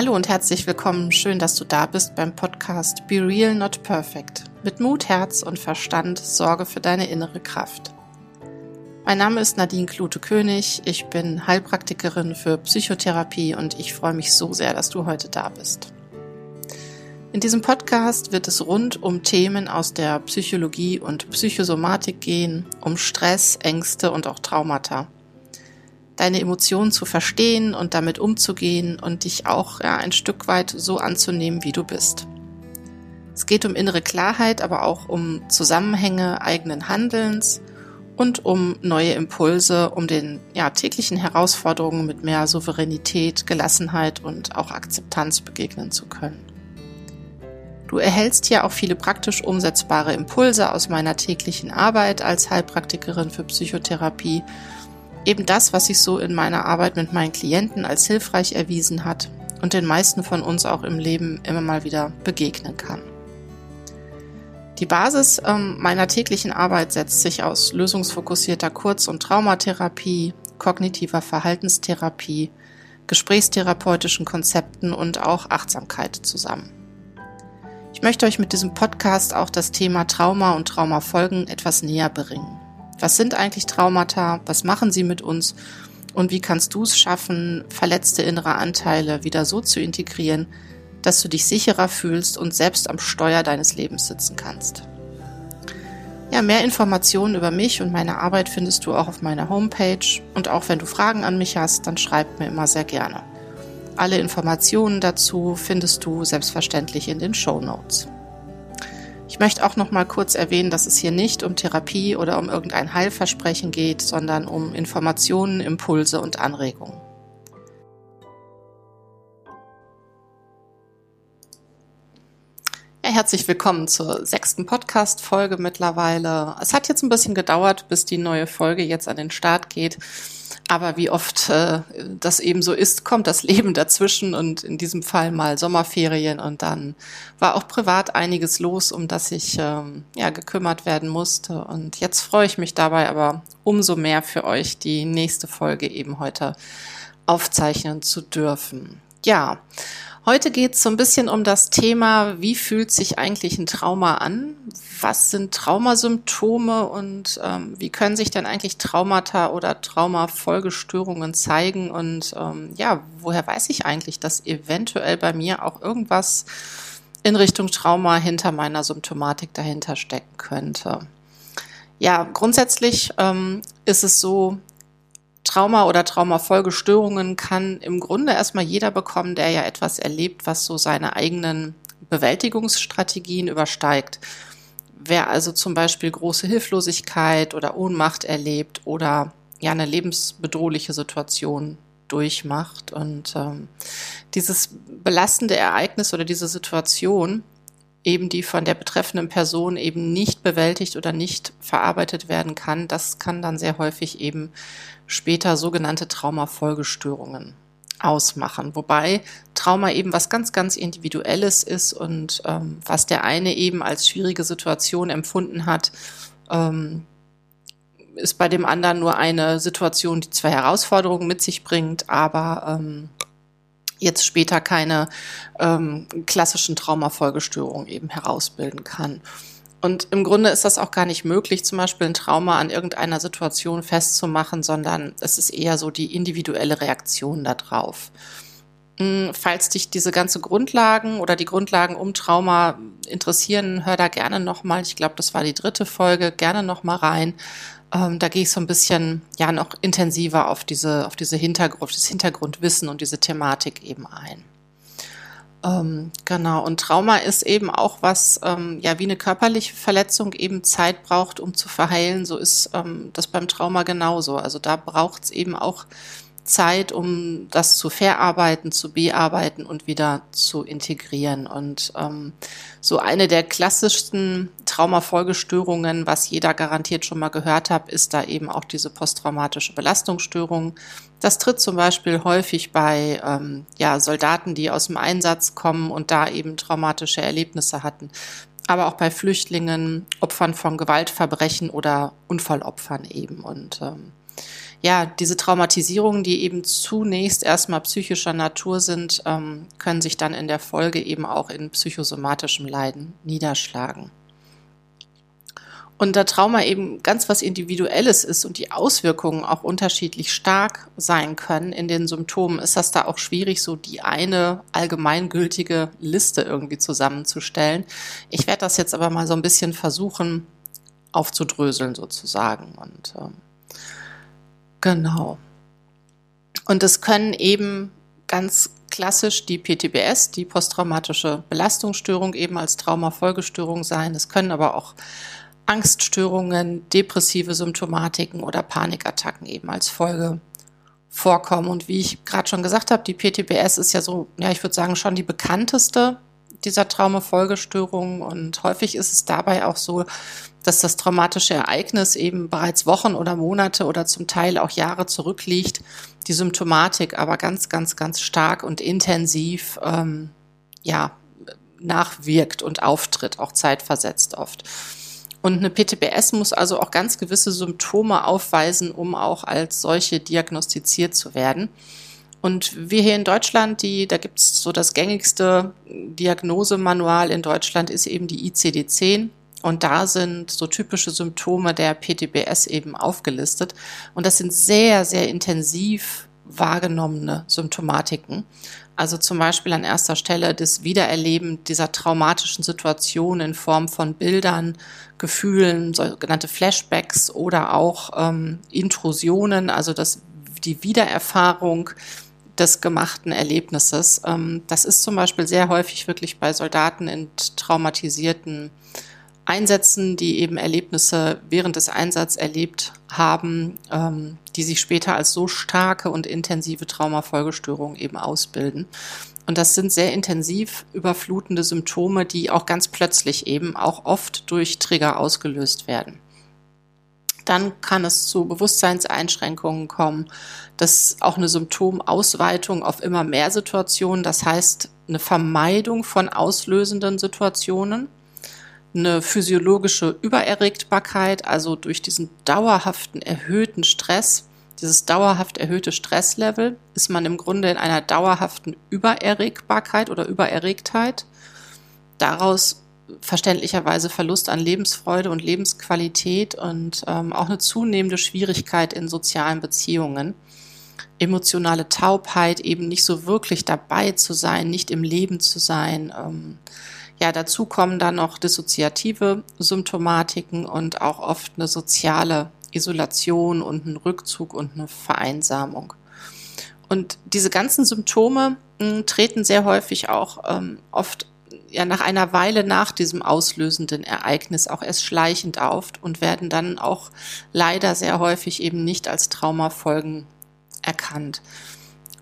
Hallo und herzlich willkommen. Schön, dass du da bist beim Podcast Be Real Not Perfect. Mit Mut, Herz und Verstand sorge für deine innere Kraft. Mein Name ist Nadine Klute-König. Ich bin Heilpraktikerin für Psychotherapie und ich freue mich so sehr, dass du heute da bist. In diesem Podcast wird es rund um Themen aus der Psychologie und Psychosomatik gehen, um Stress, Ängste und auch Traumata deine Emotionen zu verstehen und damit umzugehen und dich auch ja, ein Stück weit so anzunehmen, wie du bist. Es geht um innere Klarheit, aber auch um Zusammenhänge eigenen Handelns und um neue Impulse, um den ja, täglichen Herausforderungen mit mehr Souveränität, Gelassenheit und auch Akzeptanz begegnen zu können. Du erhältst hier auch viele praktisch umsetzbare Impulse aus meiner täglichen Arbeit als Heilpraktikerin für Psychotherapie eben das, was sich so in meiner Arbeit mit meinen Klienten als hilfreich erwiesen hat und den meisten von uns auch im Leben immer mal wieder begegnen kann. Die Basis ähm, meiner täglichen Arbeit setzt sich aus lösungsfokussierter Kurz- und Traumatherapie, kognitiver Verhaltenstherapie, gesprächstherapeutischen Konzepten und auch Achtsamkeit zusammen. Ich möchte euch mit diesem Podcast auch das Thema Trauma und Traumafolgen etwas näher bringen. Was sind eigentlich Traumata? Was machen sie mit uns? Und wie kannst du es schaffen, verletzte innere Anteile wieder so zu integrieren, dass du dich sicherer fühlst und selbst am Steuer deines Lebens sitzen kannst? Ja, mehr Informationen über mich und meine Arbeit findest du auch auf meiner Homepage. Und auch wenn du Fragen an mich hast, dann schreib mir immer sehr gerne. Alle Informationen dazu findest du selbstverständlich in den Show Notes. Ich möchte auch noch mal kurz erwähnen, dass es hier nicht um Therapie oder um irgendein Heilversprechen geht, sondern um Informationen, Impulse und Anregungen. Herzlich willkommen zur sechsten Podcast-Folge mittlerweile. Es hat jetzt ein bisschen gedauert, bis die neue Folge jetzt an den Start geht. Aber wie oft äh, das eben so ist, kommt das Leben dazwischen und in diesem Fall mal Sommerferien und dann war auch privat einiges los, um das ich ähm, ja gekümmert werden musste. Und jetzt freue ich mich dabei aber umso mehr für euch, die nächste Folge eben heute aufzeichnen zu dürfen. Ja, Heute geht es so ein bisschen um das Thema, wie fühlt sich eigentlich ein Trauma an? Was sind Traumasymptome und ähm, wie können sich denn eigentlich Traumata oder Traumafolgestörungen zeigen? Und ähm, ja, woher weiß ich eigentlich, dass eventuell bei mir auch irgendwas in Richtung Trauma hinter meiner Symptomatik dahinter stecken könnte? Ja, grundsätzlich ähm, ist es so, Trauma oder Traumafolgestörungen kann im Grunde erstmal jeder bekommen, der ja etwas erlebt, was so seine eigenen Bewältigungsstrategien übersteigt. Wer also zum Beispiel große Hilflosigkeit oder Ohnmacht erlebt oder ja eine lebensbedrohliche Situation durchmacht und ähm, dieses belastende Ereignis oder diese Situation eben die von der betreffenden Person eben nicht bewältigt oder nicht verarbeitet werden kann, das kann dann sehr häufig eben später sogenannte Traumafolgestörungen ausmachen. Wobei Trauma eben was ganz, ganz Individuelles ist und ähm, was der eine eben als schwierige Situation empfunden hat, ähm, ist bei dem anderen nur eine Situation, die zwei Herausforderungen mit sich bringt, aber ähm, jetzt später keine ähm, klassischen Traumafolgestörungen eben herausbilden kann. Und im Grunde ist das auch gar nicht möglich, zum Beispiel ein Trauma an irgendeiner Situation festzumachen, sondern es ist eher so die individuelle Reaktion darauf. Hm, falls dich diese ganze Grundlagen oder die Grundlagen um Trauma interessieren, hör da gerne nochmal. Ich glaube, das war die dritte Folge. Gerne nochmal rein. Ähm, da gehe ich so ein bisschen, ja, noch intensiver auf diese, auf diese Hintergrund, das Hintergrundwissen und diese Thematik eben ein. Ähm, genau. Und Trauma ist eben auch was, ähm, ja, wie eine körperliche Verletzung eben Zeit braucht, um zu verheilen. So ist ähm, das beim Trauma genauso. Also da braucht es eben auch Zeit, um das zu verarbeiten, zu bearbeiten und wieder zu integrieren. Und ähm, so eine der klassischsten Traumafolgestörungen, was jeder garantiert schon mal gehört hat, ist da eben auch diese posttraumatische Belastungsstörung. Das tritt zum Beispiel häufig bei ähm, ja, Soldaten, die aus dem Einsatz kommen und da eben traumatische Erlebnisse hatten. Aber auch bei Flüchtlingen, Opfern von Gewaltverbrechen oder Unfallopfern eben. Und ähm, ja, diese Traumatisierungen, die eben zunächst erstmal psychischer Natur sind, ähm, können sich dann in der Folge eben auch in psychosomatischem Leiden niederschlagen. Und da Trauma eben ganz was Individuelles ist und die Auswirkungen auch unterschiedlich stark sein können in den Symptomen, ist das da auch schwierig, so die eine allgemeingültige Liste irgendwie zusammenzustellen. Ich werde das jetzt aber mal so ein bisschen versuchen aufzudröseln sozusagen. Und ähm, genau. Und es können eben ganz klassisch die PTBS, die posttraumatische Belastungsstörung, eben als Traumafolgestörung sein. Es können aber auch Angststörungen, depressive Symptomatiken oder Panikattacken eben als Folge vorkommen. Und wie ich gerade schon gesagt habe, die PTBS ist ja so, ja, ich würde sagen, schon die bekannteste dieser Traumafolgestörungen. Und häufig ist es dabei auch so, dass das traumatische Ereignis eben bereits Wochen oder Monate oder zum Teil auch Jahre zurückliegt, die Symptomatik aber ganz, ganz, ganz stark und intensiv ähm, ja, nachwirkt und auftritt, auch zeitversetzt oft. Und eine PTBS muss also auch ganz gewisse Symptome aufweisen, um auch als solche diagnostiziert zu werden. Und wir hier in Deutschland, die, da gibt's so das gängigste Diagnosemanual in Deutschland ist eben die ICD-10. Und da sind so typische Symptome der PTBS eben aufgelistet. Und das sind sehr, sehr intensiv wahrgenommene Symptomatiken. Also zum Beispiel an erster Stelle das Wiedererleben dieser traumatischen Situation in Form von Bildern, Gefühlen, sogenannte Flashbacks oder auch ähm, Intrusionen, also das, die Wiedererfahrung des gemachten Erlebnisses. Ähm, das ist zum Beispiel sehr häufig wirklich bei Soldaten in traumatisierten Einsätzen, die eben Erlebnisse während des Einsatzes erlebt haben, ähm, die sich später als so starke und intensive Traumafolgestörungen eben ausbilden. Und das sind sehr intensiv überflutende Symptome, die auch ganz plötzlich eben auch oft durch Trigger ausgelöst werden. Dann kann es zu Bewusstseinseinschränkungen kommen. Das ist auch eine Symptomausweitung auf immer mehr Situationen. Das heißt, eine Vermeidung von auslösenden Situationen eine physiologische Übererregtbarkeit, also durch diesen dauerhaften erhöhten Stress, dieses dauerhaft erhöhte Stresslevel, ist man im Grunde in einer dauerhaften Übererregbarkeit oder Übererregtheit. Daraus verständlicherweise Verlust an Lebensfreude und Lebensqualität und ähm, auch eine zunehmende Schwierigkeit in sozialen Beziehungen. Emotionale Taubheit, eben nicht so wirklich dabei zu sein, nicht im Leben zu sein. Ähm, ja, dazu kommen dann noch dissoziative Symptomatiken und auch oft eine soziale Isolation und ein Rückzug und eine Vereinsamung. Und diese ganzen Symptome mh, hm, treten sehr häufig auch ähm, oft ja nach einer Weile nach diesem auslösenden Ereignis auch erst schleichend auf und werden dann auch leider sehr häufig eben nicht als Traumafolgen erkannt.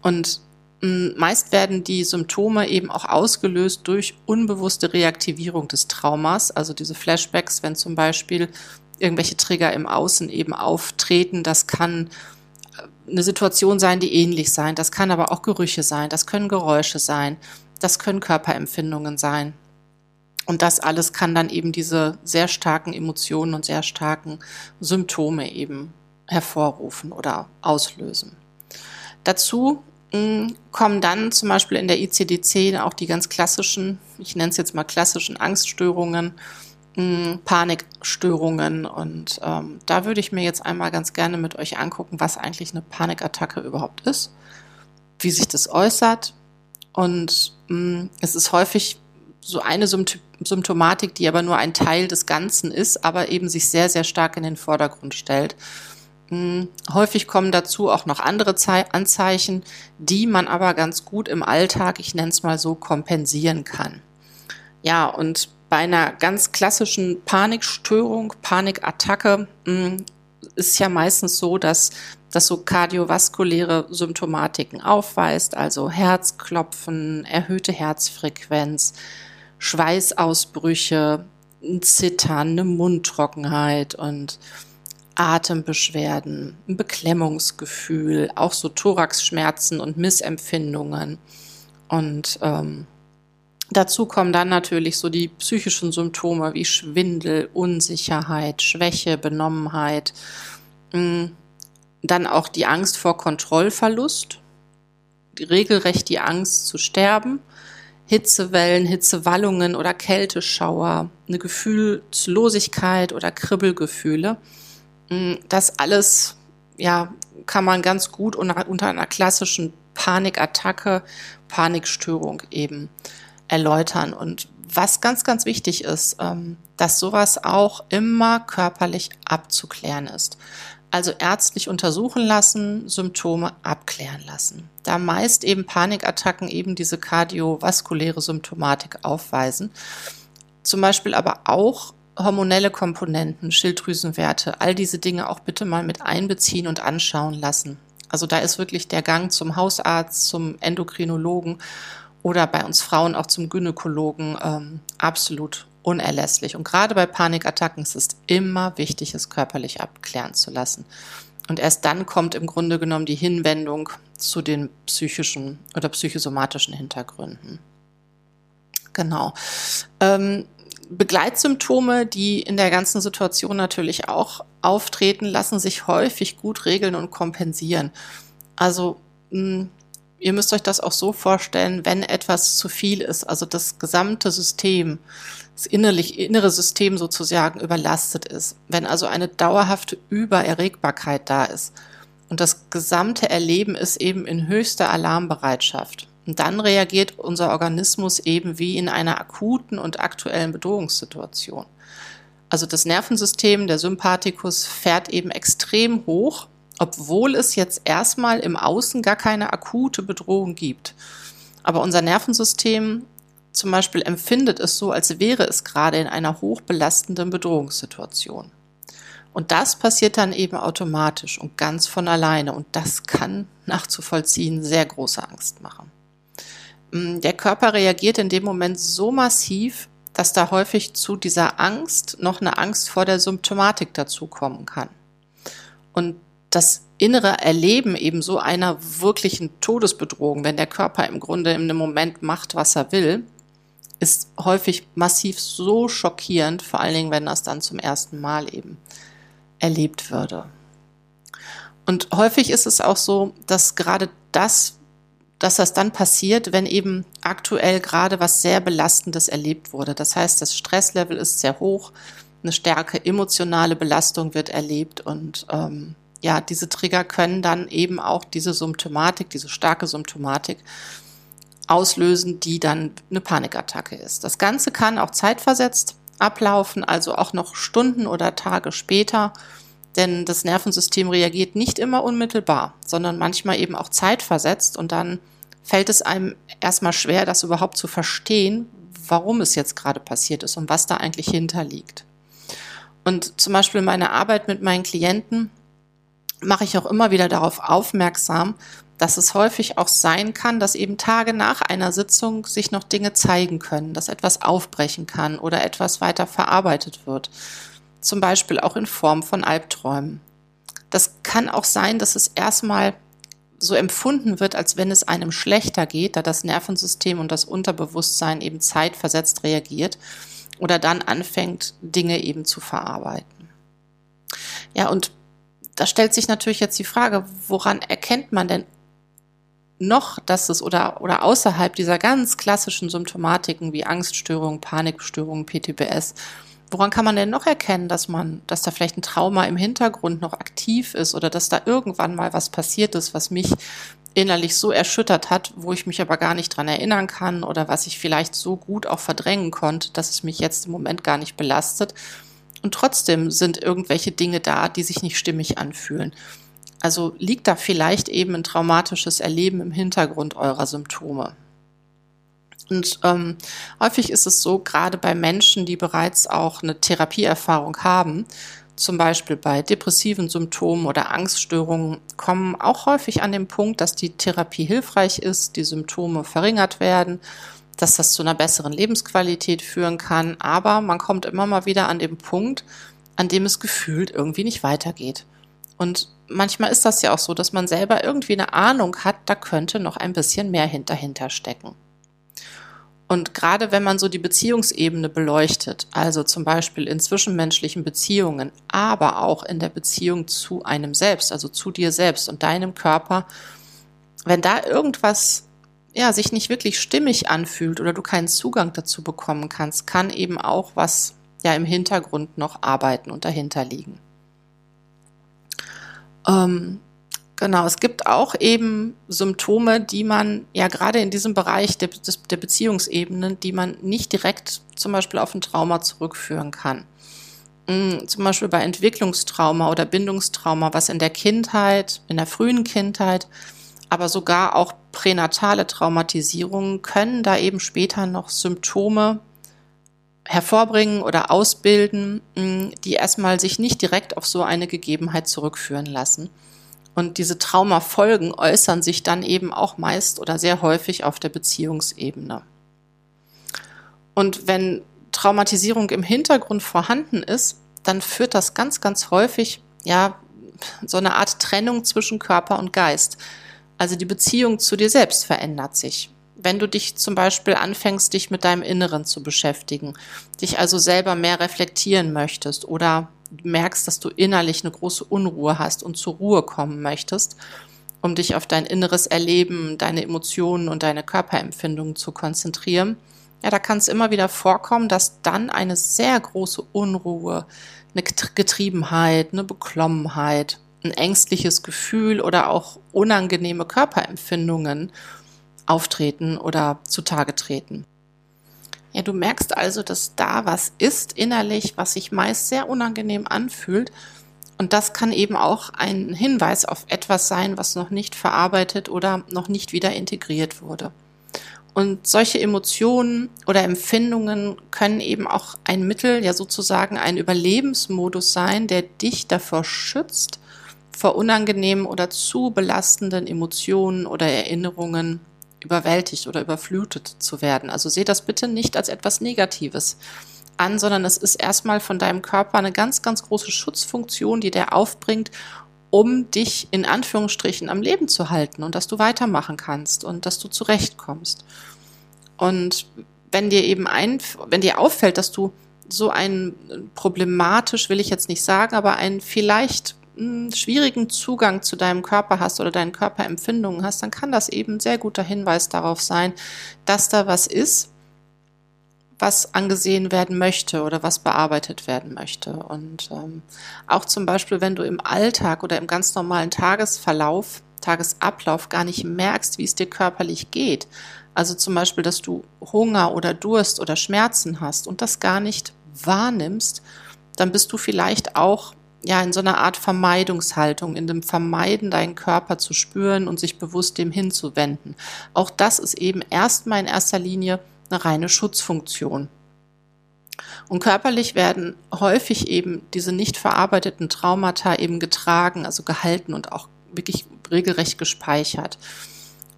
Und Meist werden die Symptome eben auch ausgelöst durch unbewusste Reaktivierung des Traumas, also diese Flashbacks, wenn zum Beispiel irgendwelche Trigger im Außen eben auftreten. Das kann äh, eine Situation sein, die ähnlich sein. Das kann aber auch Gerüche sein. Das können Geräusche sein. Das können Körperempfindungen sein. Und das alles kann dann eben diese sehr starken Emotionen und sehr starken Symptome eben hervorrufen oder auslösen. Dazu kommen dann zum Beispiel in der ICD-10 auch die ganz klassischen, ich nenne es jetzt mal klassischen Angststörungen, Panikstörungen. Und ähm, da würde ich mir jetzt einmal ganz gerne mit euch angucken, was eigentlich eine Panikattacke überhaupt ist, wie sich das äußert. Und mh, es ist häufig so eine Symptomatik, die aber nur ein Teil des Ganzen ist, aber eben sich sehr, sehr stark in den Vordergrund stellt. Hm, häufig kommen dazu auch noch andere Anzeichen, die man aber ganz gut im Alltag, ich nenne es mal so, kompensieren kann. Ja, und bei einer ganz klassischen Panikstörung, Panikattacke, hm, ist ja meistens so, dass das so kardiovaskuläre Symptomatiken aufweist, also Herzklopfen, erhöhte Herzfrequenz, Schweißausbrüche, Zittern, eine Mundtrockenheit und Atembeschwerden, ein Beklemmungsgefühl, auch so Thoraxschmerzen und Missempfindungen. Und ähm, dazu kommen dann natürlich so die psychischen Symptome wie Schwindel, Unsicherheit, Schwäche, Benommenheit. Mm, Dann auch die Angst vor Kontrollverlust, regelrecht die Angst zu sterben, Hitzewellen, Hitzewallungen oder Kälteschauer, eine Gefühlslosigkeit oder Kribbelgefühle. Mm, das alles, ja, kann man ganz gut unter, unter einer klassischen Panikattacke, Panikstörung eben erläutern. Und was ganz, ganz wichtig ist, ähm, dass sowas auch immer körperlich abzuklären ist. Also ärztlich untersuchen lassen, Symptome abklären lassen. Da meist eben Panikattacken eben diese kardiovaskuläre Symptomatik aufweisen. Zum Beispiel aber auch hormonelle Komponenten, Schilddrüsenwerte, all diese Dinge auch bitte mal mit einbeziehen und anschauen lassen. Also da ist wirklich der Gang zum Hausarzt, zum Endokrinologen oder bei uns Frauen auch zum Gynäkologen ähm, absolut unerlässlich. Und gerade bei Panikattacken ist es immer wichtig, es körperlich abklären zu lassen. Und erst dann kommt im Grunde genommen die Hinwendung zu den psychischen oder psychosomatischen Hintergründen. Genau. Ähm, Begleitsymptome, die in der ganzen Situation natürlich auch auftreten, lassen sich häufig gut regeln und kompensieren. Also mh, hm, ihr müsst euch das auch so vorstellen, wenn etwas zu viel ist, also das gesamte System, das innerlich, innere System sozusagen überlastet ist, wenn also eine dauerhafte Übererregbarkeit da ist und das gesamte Erleben ist eben in höchster Alarmbereitschaft. Und dann reagiert unser Organismus eben wie in einer akuten und aktuellen Bedrohungssituation. Also das Nervensystem, der Sympathikus, fährt eben extrem hoch obwohl es jetzt erstmal im Außen gar keine akute Bedrohung gibt. Aber unser Nervensystem zum Beispiel empfindet es so, als wäre es gerade in einer hochbelastenden Bedrohungssituation. Und das passiert dann eben automatisch und ganz von alleine. Und das kann nachzuvollziehen sehr große Angst machen. Mm, der Körper reagiert in dem Moment so massiv, dass da häufig zu dieser Angst noch eine Angst vor der Symptomatik dazukommen kann. Und das innere Erleben eben so einer wirklichen Todesbedrohung, wenn der Körper im Grunde in einem Moment macht, was er will, ist häufig massiv so schockierend, vor allen Dingen, wenn das dann zum ersten Mal eben erlebt würde. Und häufig ist es auch so, dass gerade das, dass das dann passiert, wenn eben aktuell gerade was sehr Belastendes erlebt wurde. Das heißt, das Stresslevel ist sehr hoch, eine stärke emotionale Belastung wird erlebt und ähm, ja, diese Trigger können dann eben auch diese Symptomatik, diese starke Symptomatik auslösen, die dann eine Panikattacke ist. Das Ganze kann auch zeitversetzt ablaufen, also auch noch Stunden oder Tage später, denn das Nervensystem reagiert nicht immer unmittelbar, sondern manchmal eben auch zeitversetzt und dann fällt es einem erstmal schwer, das überhaupt zu verstehen, warum es jetzt gerade passiert ist und was da eigentlich hinterliegt. Und zum Beispiel meine Arbeit mit meinen Klienten mache ich auch immer wieder darauf aufmerksam, dass es häufig auch sein kann, dass eben Tage nach einer Sitzung sich noch Dinge zeigen können, dass etwas aufbrechen kann oder etwas weiter verarbeitet wird. Zum Beispiel auch in Form von Albträumen. Das kann auch sein, dass es erstmal so empfunden wird, als wenn es einem schlechter geht, da das Nervensystem und das Unterbewusstsein eben zeitversetzt reagiert oder dann anfängt, Dinge eben zu verarbeiten. Ja, und da stellt sich natürlich jetzt die Frage, woran erkennt man denn noch, dass es oder, oder außerhalb dieser ganz klassischen Symptomatiken wie Angststörungen, Panikstörungen, PTBS, woran kann man denn noch erkennen, dass man, dass da vielleicht ein Trauma im Hintergrund noch aktiv ist oder dass da irgendwann mal was passiert ist, was mich innerlich so erschüttert hat, wo ich mich aber gar nicht dran erinnern kann oder was ich vielleicht so gut auch verdrängen konnte, dass es mich jetzt im Moment gar nicht belastet und trotzdem sind irgendwelche Dinge da, die sich nicht stimmig anfühlen. Also liegt da vielleicht eben ein traumatisches Erleben im Hintergrund eurer Symptome. Und ähm, häufig ist es so, gerade bei Menschen, die bereits auch eine Therapieerfahrung haben, zum Beispiel bei depressiven Symptomen oder Angststörungen, kommen auch häufig an den Punkt, dass die Therapie hilfreich ist, die Symptome verringert werden dass das zu einer besseren Lebensqualität führen kann. Aber man kommt immer mal wieder an den Punkt, an dem es gefühlt irgendwie nicht weitergeht. Und manchmal ist das ja auch so, dass man selber irgendwie eine Ahnung hat, da könnte noch ein bisschen mehr hinter stecken. Und gerade wenn man so die Beziehungsebene beleuchtet, also zum Beispiel in zwischenmenschlichen Beziehungen, aber auch in der Beziehung zu einem selbst, also zu dir selbst und deinem Körper, wenn da irgendwas ja, sich nicht wirklich stimmig anfühlt oder du keinen Zugang dazu bekommen kannst, kann eben auch was ja im Hintergrund noch arbeiten und dahinter liegen. Ähm, Genau, es gibt auch eben Symptome, die man ja gerade in diesem Bereich der, der Beziehungsebenen, die man nicht direkt zum Beispiel auf ein Trauma zurückführen kann. Mm, zum Beispiel bei Entwicklungstrauma oder Bindungstrauma, was in der Kindheit, in der frühen Kindheit, aber sogar auch pränatale Traumatisierungen können da eben später noch Symptome hervorbringen oder ausbilden, mm, die erstmal sich nicht direkt auf so eine Gegebenheit zurückführen lassen. Und diese Traumafolgen äußern sich dann eben auch meist oder sehr häufig auf der Beziehungsebene. Und wenn Traumatisierung im Hintergrund vorhanden ist, dann führt das ganz, ganz häufig, ja, so eine Art Trennung zwischen Körper und Geist. Also die Beziehung zu dir selbst verändert sich. Wenn du dich zum Beispiel anfängst, dich mit deinem Inneren zu beschäftigen, dich also selber mehr reflektieren möchtest oder merkst, dass du innerlich eine große Unruhe hast und zur Ruhe kommen möchtest, um dich auf dein inneres Erleben, deine Emotionen und deine Körperempfindungen zu konzentrieren, ja, da kann es immer wieder vorkommen, dass dann eine sehr große Unruhe, eine Getriebenheit, eine Beklommenheit, ein ängstliches Gefühl oder auch unangenehme Körperempfindungen auftreten oder zutage treten. Ja, du merkst also, dass da was ist innerlich, was sich meist sehr unangenehm anfühlt. Und das kann eben auch ein Hinweis auf etwas sein, was noch nicht verarbeitet oder noch nicht wieder integriert wurde. Und solche Emotionen oder Empfindungen können eben auch ein Mittel, ja sozusagen ein Überlebensmodus sein, der dich davor schützt, vor unangenehmen oder zu belastenden Emotionen oder Erinnerungen überwältigt oder überflutet zu werden. Also seht das bitte nicht als etwas Negatives an, sondern es ist erstmal von deinem Körper eine ganz, ganz große Schutzfunktion, die der aufbringt, um dich in Anführungsstrichen am Leben zu halten und dass du weitermachen kannst und dass du zurechtkommst. Und wenn dir eben ein, wenn dir auffällt, dass du so ein problematisch, will ich jetzt nicht sagen, aber ein vielleicht schwierigen Zugang zu deinem Körper hast oder deinen Körperempfindungen hast, dann kann das eben ein sehr guter Hinweis darauf sein, dass da was ist, was angesehen werden möchte oder was bearbeitet werden möchte. Und ähm, auch zum Beispiel, wenn du im Alltag oder im ganz normalen Tagesverlauf, Tagesablauf gar nicht merkst, wie es dir körperlich geht. Also zum Beispiel, dass du Hunger oder Durst oder Schmerzen hast und das gar nicht wahrnimmst, dann bist du vielleicht auch ja, in so einer Art Vermeidungshaltung, in dem Vermeiden, deinen Körper zu spüren und sich bewusst dem hinzuwenden. Auch das ist eben erstmal in erster Linie eine reine Schutzfunktion. Und körperlich werden häufig eben diese nicht verarbeiteten Traumata eben getragen, also gehalten und auch wirklich regelrecht gespeichert.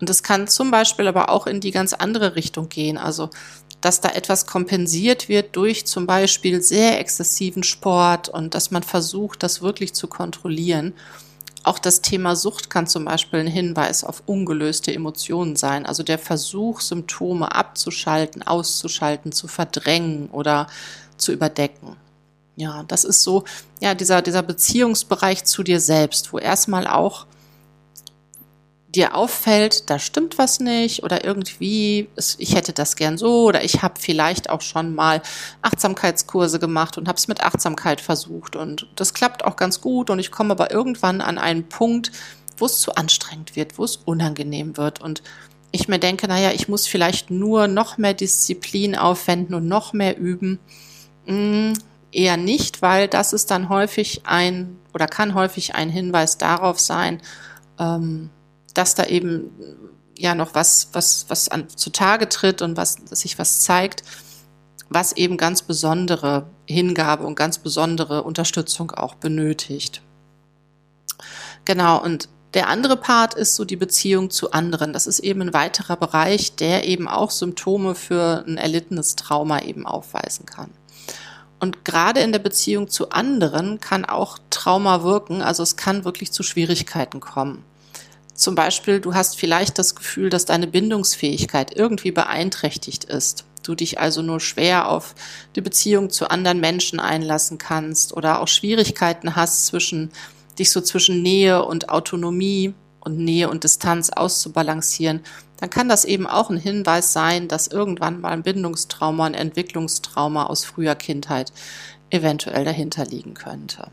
Und es kann zum Beispiel aber auch in die ganz andere Richtung gehen. Also dass da etwas kompensiert wird durch zum Beispiel sehr exzessiven Sport und dass man versucht, das wirklich zu kontrollieren. Auch das Thema Sucht kann zum Beispiel ein Hinweis auf ungelöste Emotionen sein. Also der Versuch, Symptome abzuschalten, auszuschalten, zu verdrängen oder zu überdecken. Ja, das ist so, ja, dieser, dieser Beziehungsbereich zu dir selbst, wo erstmal auch dir auffällt, da stimmt was nicht oder irgendwie, ich hätte das gern so oder ich habe vielleicht auch schon mal Achtsamkeitskurse gemacht und habe es mit Achtsamkeit versucht und das klappt auch ganz gut und ich komme aber irgendwann an einen Punkt, wo es zu anstrengend wird, wo es unangenehm wird und ich mir denke, naja, ich muss vielleicht nur noch mehr Disziplin aufwenden und noch mehr üben. Hm, eher nicht, weil das ist dann häufig ein oder kann häufig ein Hinweis darauf sein, ähm, dass da eben ja noch was, was, was an, zutage tritt und was sich was zeigt, was eben ganz besondere Hingabe und ganz besondere Unterstützung auch benötigt. Genau, und der andere Part ist so die Beziehung zu anderen. Das ist eben ein weiterer Bereich, der eben auch Symptome für ein erlittenes Trauma eben aufweisen kann. Und gerade in der Beziehung zu anderen kann auch Trauma wirken, also es kann wirklich zu Schwierigkeiten kommen. Zum Beispiel, du hast vielleicht das Gefühl, dass deine Bindungsfähigkeit irgendwie beeinträchtigt ist. Du dich also nur schwer auf die Beziehung zu anderen Menschen einlassen kannst oder auch Schwierigkeiten hast zwischen dich so zwischen Nähe und Autonomie und Nähe und Distanz auszubalancieren, dann kann das eben auch ein Hinweis sein, dass irgendwann mal ein Bindungstrauma, ein Entwicklungstrauma aus früher Kindheit eventuell dahinter liegen könnte.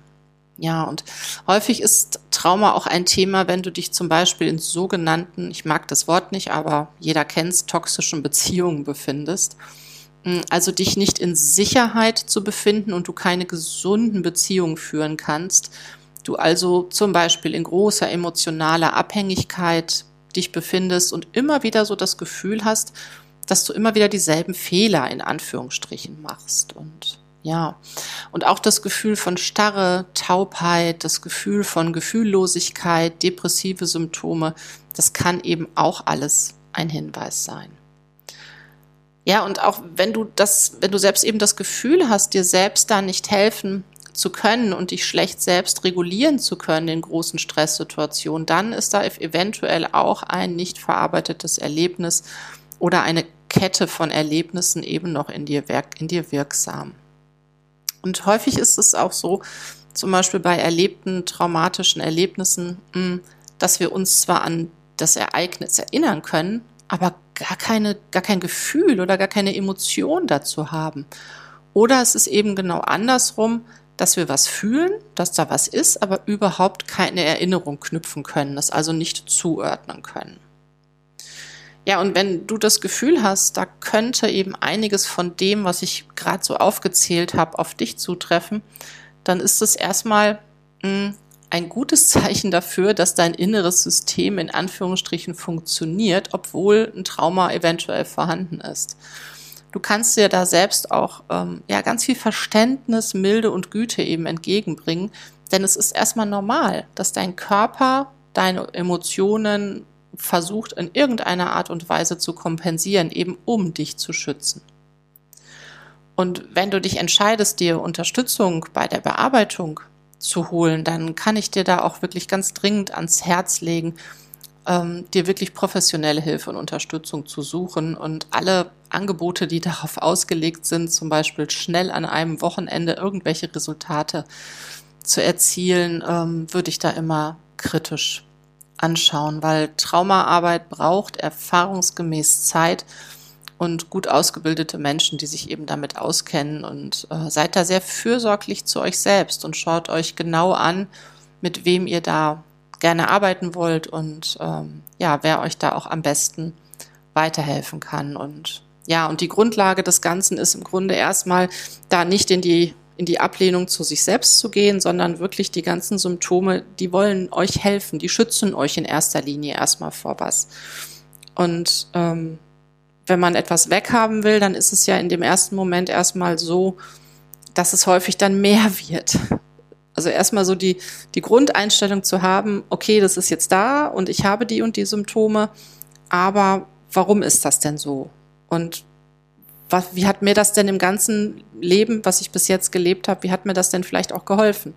Ja, und häufig ist Trauma auch ein Thema, wenn du dich zum Beispiel in sogenannten, ich mag das Wort nicht, aber jeder kennt es, toxischen Beziehungen befindest. Hm, also dich nicht in Sicherheit zu befinden und du keine gesunden Beziehungen führen kannst. Du also zum Beispiel in großer emotionaler Abhängigkeit dich befindest und immer wieder so das Gefühl hast, dass du immer wieder dieselben Fehler in Anführungsstrichen machst und ja, und auch das Gefühl von Starre, Taubheit, das Gefühl von Gefühllosigkeit, depressive Symptome, das kann eben auch alles ein Hinweis sein. Ja, und auch wenn du das, wenn du selbst eben das Gefühl hast, dir selbst da nicht helfen zu können und dich schlecht selbst regulieren zu können in großen Stresssituationen, dann ist da eventuell auch ein nicht verarbeitetes Erlebnis oder eine Kette von Erlebnissen eben noch in dir, in dir wirksam. Und häufig ist es auch so, zum Beispiel bei erlebten traumatischen Erlebnissen, hm, dass wir uns zwar an das Ereignis erinnern können, aber gar keine, gar kein Gefühl oder gar keine Emotion dazu haben. Oder es ist eben genau andersrum, dass wir was fühlen, dass da was ist, aber überhaupt keine Erinnerung knüpfen können, das also nicht zuordnen können. Ja, und wenn du das Gefühl hast, da könnte eben einiges von dem, was ich gerade so aufgezählt habe, auf dich zutreffen, dann ist es erstmal hm, ein gutes Zeichen dafür, dass dein inneres System in Anführungsstrichen funktioniert, obwohl ein Trauma eventuell vorhanden ist. Du kannst dir da selbst auch ähm, ja ganz viel Verständnis, Milde und Güte eben entgegenbringen, denn es ist erstmal normal, dass dein Körper deine Emotionen versucht in irgendeiner Art und Weise zu kompensieren, eben um dich zu schützen. Und wenn du dich entscheidest, dir Unterstützung bei der Bearbeitung zu holen, dann kann ich dir da auch wirklich ganz dringend ans Herz legen, ähm, dir wirklich professionelle Hilfe und Unterstützung zu suchen und alle Angebote, die darauf ausgelegt sind, zum Beispiel schnell an einem Wochenende irgendwelche Resultate zu erzielen, ähm, würde ich da immer kritisch anschauen, weil Traumaarbeit braucht erfahrungsgemäß Zeit und gut ausgebildete Menschen, die sich eben damit auskennen. Und äh, seid da sehr fürsorglich zu euch selbst und schaut euch genau an, mit wem ihr da gerne arbeiten wollt und ähm, ja, wer euch da auch am besten weiterhelfen kann. Und ja, und die Grundlage des Ganzen ist im Grunde erstmal da nicht in die in die Ablehnung zu sich selbst zu gehen, sondern wirklich die ganzen Symptome, die wollen euch helfen, die schützen euch in erster Linie erstmal vor was. Und ähm, wenn man etwas weghaben will, dann ist es ja in dem ersten Moment erstmal so, dass es häufig dann mehr wird. Also erstmal so die, die Grundeinstellung zu haben, okay, das ist jetzt da und ich habe die und die Symptome, aber warum ist das denn so? Und was, wie hat mir das denn im ganzen Leben, was ich bis jetzt gelebt habe, wie hat mir das denn vielleicht auch geholfen?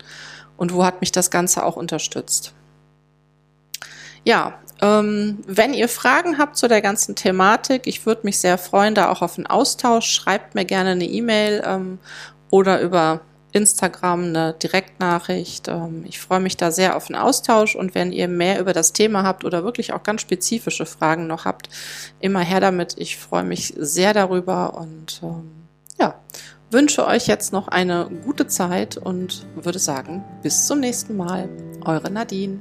Und wo hat mich das Ganze auch unterstützt? Ja, ähm, wenn ihr Fragen habt zu der ganzen Thematik, ich würde mich sehr freuen, da auch auf einen Austausch. Schreibt mir gerne eine E-Mail ähm, oder über Instagram eine Direktnachricht. Ähm, ich freue mich da sehr auf einen Austausch und wenn ihr mehr über das Thema habt oder wirklich auch ganz spezifische Fragen noch habt, immer her damit. Ich freue mich sehr darüber und ähm, ja, wünsche euch jetzt noch eine gute Zeit und würde sagen, bis zum nächsten Mal. Eure Nadine.